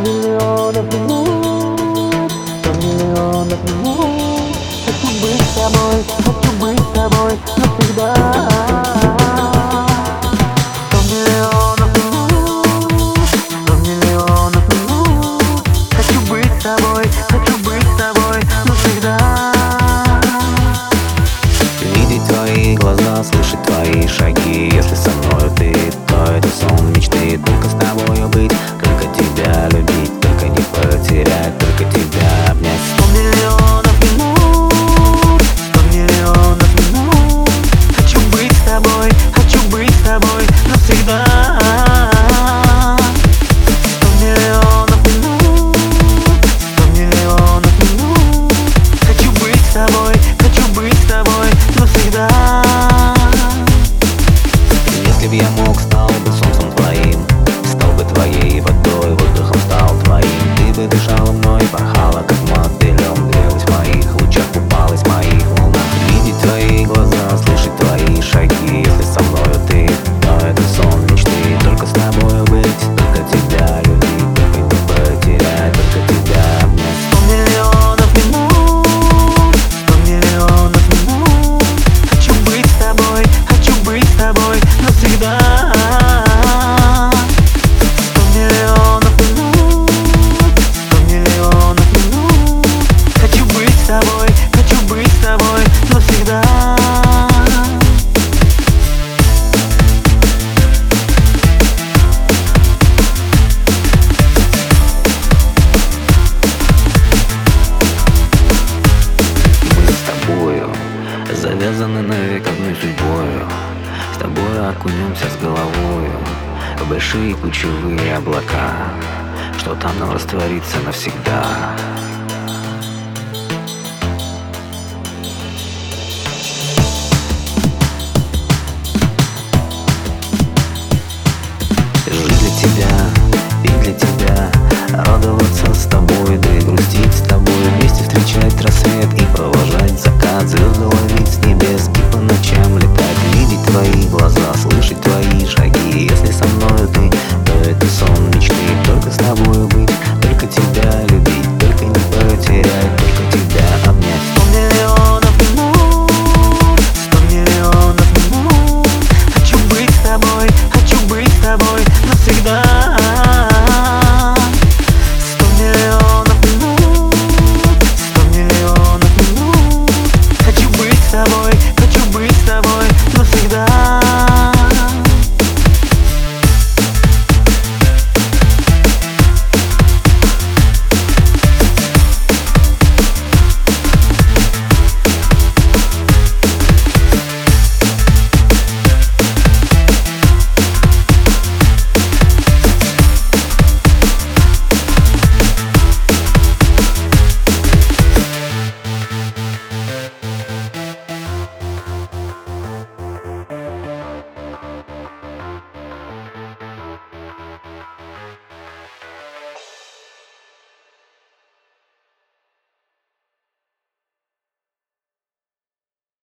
миллионов минут, сто миллионов минут. Хочу быть с тобой, хочу быть с тобой навсегда. Сто миллионов минут, миллионов Хочу быть с тобой, хочу быть с тобой навсегда. Видеть твои глаза, слышать твои шаги. Если со мною только тебя обнять. Сто миллионов минут, сто миллионов минут. Хочу быть с тобой, хочу быть с тобой навсегда. Сто миллионов минут, сто миллионов минут. Хочу быть с тобой, хочу быть с тобой навсегда. Если б я мог, стал бы солнцем твоим Стал бы твоей водой, воздухом стал твоим. Ты бы дышала мной, baja. Завязаны навек одной судьбою. С тобой окунемся с головою В большие ключевые облака Что там нам растворится навсегда. Жить для тебя, пить для тебя Радоваться с тобой, да и грустить с тобой Вместе встречать рассвет и провожать закат тобой. Хочу быть с тобой навсегда.